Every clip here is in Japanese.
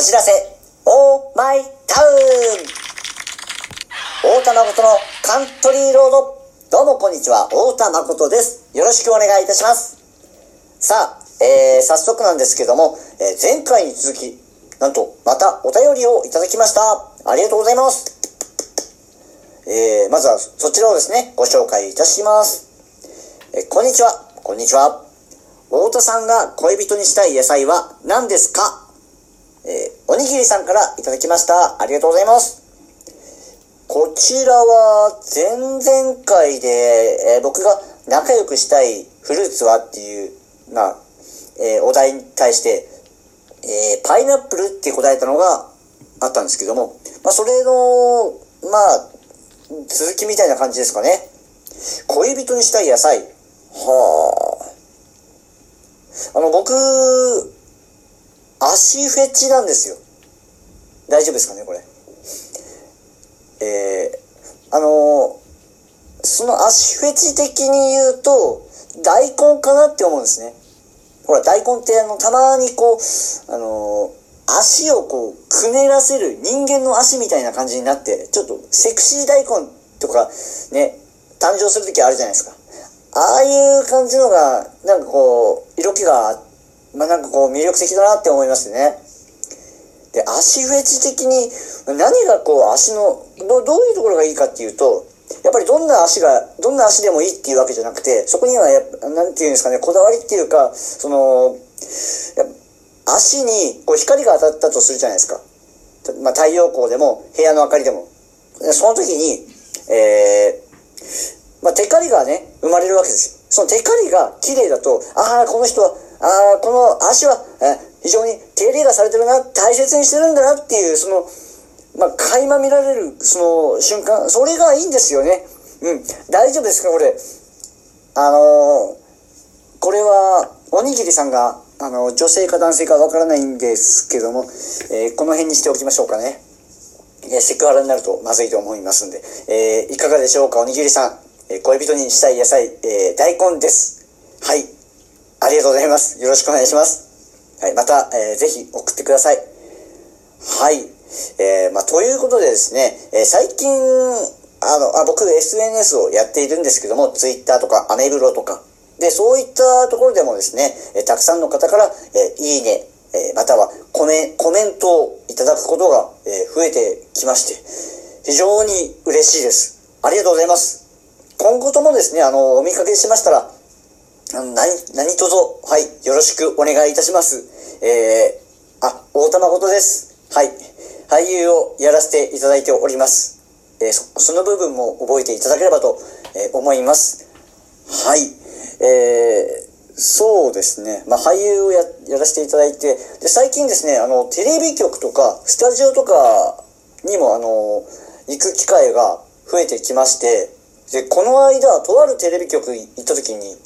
お知らせ、オーマイタウン太田誠のカントリーロード。どうもこんにちは、太田誠です。よろしくお願いいたします。さあ、えー、早速なんですけども、えー前回に続き、なんと、またお便りをいただきました。ありがとうございます。えー、まずはそちらをですね、ご紹介いたします。えーこんにちは、こんにちは。太田さんが恋人にしたい野菜は何ですか？えーおにぎりさんからいただきました。ありがとうございます。こちらは前々回で、えー僕が仲良くしたいフルーツはっていう、まあ、えーお題に対して、えパイナップルって答えたのがあったんですけども、まあ、それの、まあ、続きみたいな感じですかね。恋人にしたい野菜。はあ。あの、僕、足フェチなんですよ。大丈夫ですかね、これ。えー、あのその足フェチ的に言うと、大根かなって思うんですね。ほら、大根ってあの、たまにこう、あの足をこう、くねらせる人間の足みたいな感じになって、ちょっとセクシー大根とかね、誕生するときあるじゃないですか。ああいう感じのが、なんかこう、色気があって、まあなんかこう、魅力的だなって思いますね。で、足フェチ的に、何がこう、足の、どどういうところがいいかっていうと、やっぱりどんな足が、どんな足でもいいっていうわけじゃなくて、そこにはや、なんていうんですかね、こだわりっていうか、その、や足にこう光が当たったとするじゃないですか。まあ、太陽光でも、部屋の明かりでも。その時に、えー、まあ、テカリがね、生まれるわけですよ。そのテカリが綺麗だと、ああ、この人は、あ、この足は、え非常に手入れがされてるな、大切にしてるんだなっていう、その、まあ、垣間見られる、その瞬間、それがいいんですよね。うん。大丈夫ですか、これ？あのーこれは、おにぎりさんが、あの、女性か男性かわからないんですけども、えーこの辺にしておきましょうかね。えーセクハラになるとまずいと思いますんで、えーいかがでしょうか、おにぎりさん。え恋人にしたい野菜、え大根です。はい。ありがとうございます。よろしくお願いします。はい。また、えーぜひ送ってください。はい。えーまあ、ということでですね、えー最近、あの、あ、僕 SNS をやっているんですけども、Twitter とかアメブロとか、で、そういったところでもですね、えーたくさんの方から、えーいいね、えーまたはコメコメントをいただくことが、え増えてきまして、非常に嬉しいです。ありがとうございます。今後ともですね、あの、お見かけしましたら、あの何、何卒、はい、よろしくお願いいたします。えー、あ、大玉ことです。はい。俳優をやらせていただいております。えーそ、その部分も覚えていただければと、えー思います。はい。えー、そうですね。まあ、俳優をや、やらせていただいて、で、最近ですね、あの、テレビ局とか、スタジオとかにも、あの、行く機会が増えてきまして、で、この間、とあるテレビ局行った時に、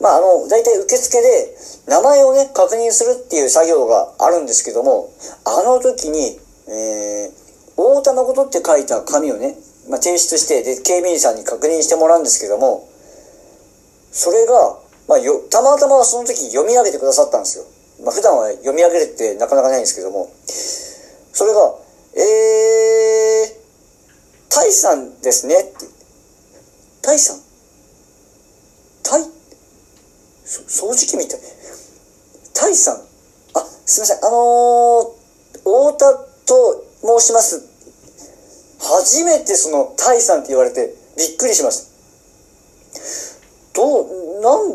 まあ、あの、大体受付で名前をね、確認するっていう作業があるんですけども、あの時に、えー、大田誠って書いた紙をね、まあ、提出して、で、警備員さんに確認してもらうんですけども、それが、まあ、よ、たまたまその時読み上げてくださったんですよ。まあ、普段は読み上げるってなかなかないんですけども、それが、えー、タイさんですねって。タイさんタイそ掃除機みたい。タイさんあ、すいません。あのー、太田と申します。初めてそのタイさんって言われてびっくりしました。どう、なん、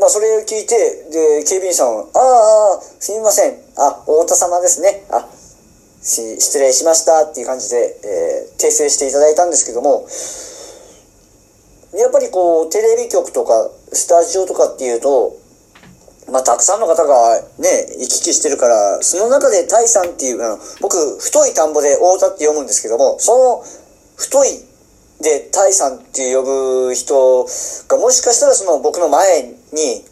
まあそれを聞いて、で、警備員さんは、ああ、すみません。あ、太田様ですね。あ、し失礼しましたっていう感じで、えー訂正していただいたんですけども、やっぱりこう、テレビ局とか、スタジオとかっていうと、まあ、たくさんの方がね、行き来してるから、その中でタイさんっていう、あの僕、太い田んぼで太田って読むんですけども、その、太いでタイさんって呼ぶ人が、もしかしたらその僕の前に、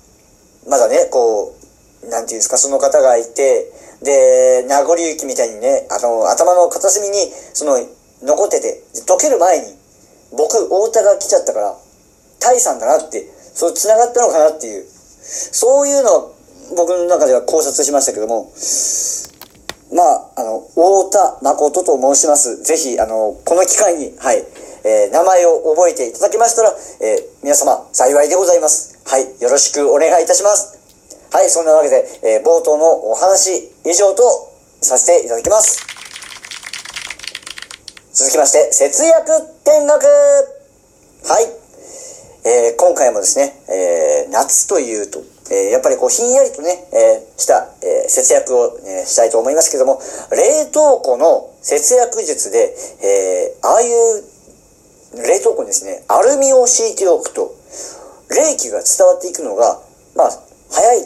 まだね、こう、なんていうんですか、その方がいて、で、名残雪みたいにね、あの、頭の片隅に、その、残ってて、溶ける前に、僕、太田が来ちゃったから、タイさんだなって、そう、繋がったのかなっていう、そういうのを僕の中では考察しましたけども、まあ、あの、太田誠と申します。ぜひ、あの、この機会に、はい、えー、名前を覚えていただけましたら、えー、皆様、幸いでございます。はい、よろしくお願いいたします。はい、そんなわけで、えー、冒頭のお話以上とさせていただきます。続きまして、節約見学はい。えー、今回もですね、えー、夏というと、えー、やっぱりこうひんやりとね、えした、え節約を、えしたいと思いますけども、冷凍庫の節約術で、えああいう冷凍庫にですね、アルミを敷いておくと、冷気が伝わっていくのが、まあ、早い。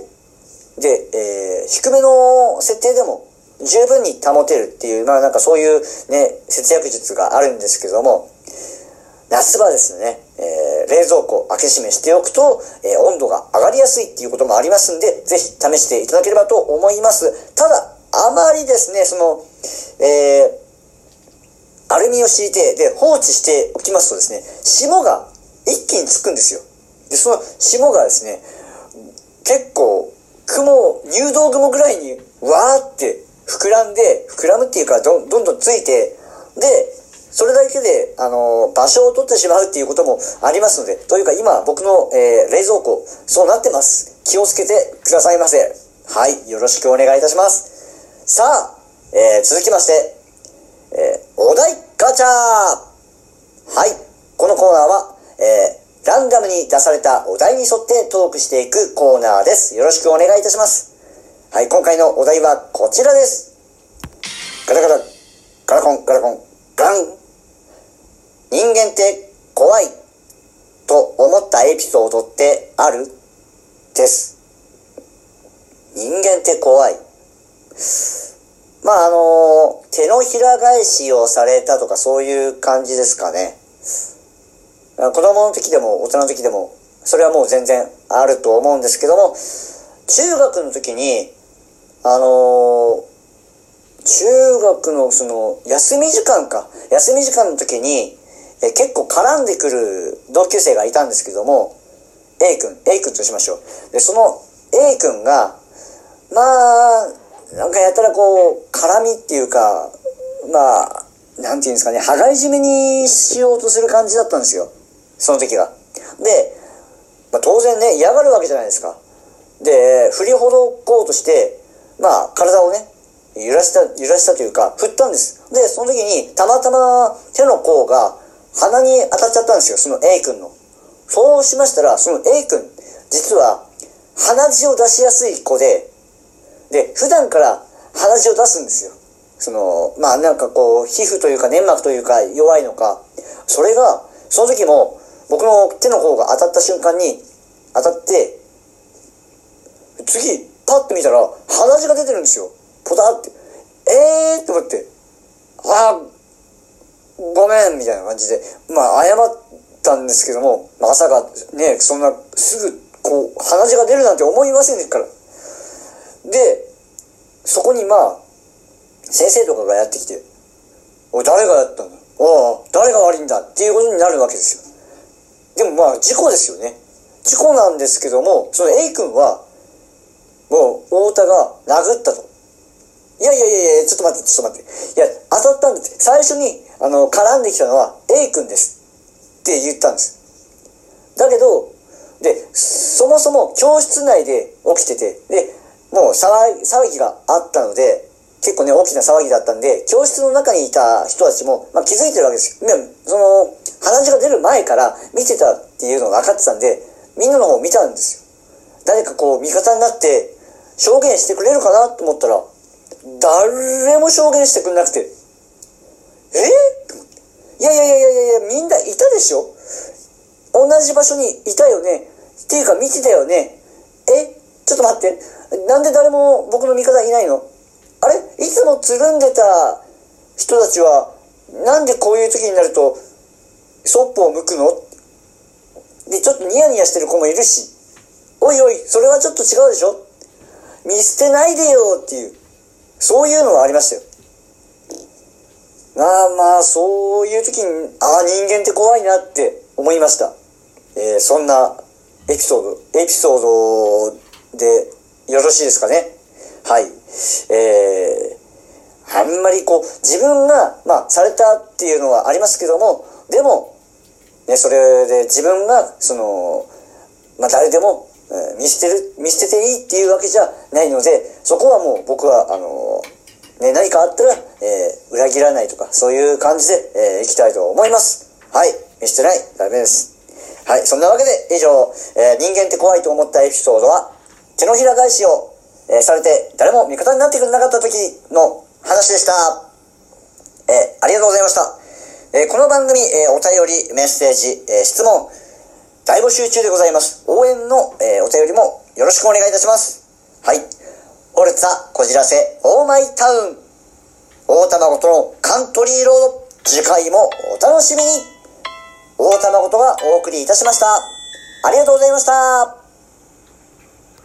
で、え低めの設定でも十分に保てるっていう、まあなんかそういうね、節約術があるんですけども、夏場ですね、えー、冷蔵庫開け閉めしておくと、えー、温度が上がりやすいっていうこともありますんで、ぜひ試していただければと思います。ただ、あまりですね、その、えー、アルミを敷いて、で、放置しておきますとですね、霜が一気につくんですよ。で、その霜がですね、結構、雲、入道雲ぐらいにわーって膨らんで、膨らむっていうかど、どんどんついて、で、それだけで、あの、場所を取ってしまうっていうこともありますので、というか今僕の、えー、冷蔵庫、そうなってます。気をつけてくださいませ。はい、よろしくお願いいたします。さあ、えー、続きまして、えー、お題ガチャはい、このコーナーは、えー、ランダムに出されたお題に沿ってトークしていくコーナーです。よろしくお願いいたします。はい、今回のお題はこちらです。ガタガタ、ガラコン、ガラコン、ガン人間って怖いと思ったエピソードってある？です。人間って怖い。まああの、手のひら返しをされたとかそういう感じですかね。子供の時でも大人の時でも、それはもう全然あると思うんですけども、中学の時に、あの中学のその休み時間か、休み時間の時に、え結構絡んでくる同級生がいたんですけども、A 君、A 君としましょう。で、その A 君が、まあ、なんかやったらこう、絡みっていうか、まあ、なんていうんですかね、羽交い締めにしようとする感じだったんですよ。その時が。で、まあ、当然ね、嫌がるわけじゃないですか。で、振りほどこうとして、まあ、体をね、揺らした、揺らしたというか、振ったんです。で、その時に、たまたま手の甲が、鼻に当たっちゃったんですよ、その A 君の。そうしましたら、その A 君、実は、鼻血を出しやすい子で、で、普段から鼻血を出すんですよ。その、まあなんかこう、皮膚というか粘膜というか弱いのか、それが、その時も、僕の手の方が当たった瞬間に、当たって、次、パッと見たら、鼻血が出てるんですよ。ポタって。えーって思って、ああ、ごめんみたいな感じで、まあ謝ったんですけども、まさかね、そんなすぐこう鼻血が出るなんて思いませんから。で、そこにまあ、先生とかがやってきて、おい、誰がやったんだ？お誰が悪いんだっていうことになるわけですよ。でもまあ、事故ですよね。事故なんですけども、その A 君は、もう、太田が殴ったと。いやいやいやいや、ちょっと待って、ちょっと待って。いや、当たったんだって。最初に、あの、絡んできたのは A 君です。って言ったんです。だけど、で、そもそも教室内で起きてて、で、もう騒ぎがあったので、結構ね、大きな騒ぎだったんで、教室の中にいた人たちも、まあ、気づいてるわけですよ。その、鼻血が出る前から見てたっていうのが分かってたんで、みんなの方を見たんですよ。誰かこう、味方になって、証言してくれるかなと思ったら、誰も証言してくれなくて、え？いやいやいやいやいや、みんないたでしょ？同じ場所にいたよね？っていうか見てたよね？え？ちょっと待って。なんで誰も僕の味方いないの？あれ？いつもつるんでた人たちは、なんでこういう時になると、そっぽを向くの？で、ちょっとニヤニヤしてる子もいるし、おいおい、それはちょっと違うでしょ？見捨てないでよっていう。そういうのはありましたよ。まあまあ、そういう時に、ああ、人間って怖いなって思いました。えー、そんなエピソード、エピソードでよろしいですかね。はい。えー、あんまりこう、自分が、まあ、されたっていうのはありますけども、でも、ね、それで自分が、その、まあ、誰でも、見捨てる、見捨てていいっていうわけじゃないので、そこはもう僕は、あのね、何かあったら、えー、裏切らないとか、そういう感じで、えー、いきたいと思います。はい。見捨てない。ダメです。はい。そんなわけで、以上、えー、人間って怖いと思ったエピソードは、手のひら返しを、えー、されて、誰も味方になってくれなかった時の話でした。えー、ありがとうございました。えこの番組、えお便り、メッセージ、え質問、大募集中でございます。応援の、えお便りもよろしくお願いいたします。はい。オルツァ、こじらせ、オーマイタウン。大卵とのカントリーロード。次回もお楽しみに。大卵とがお送りいたしました。ありがとうございました。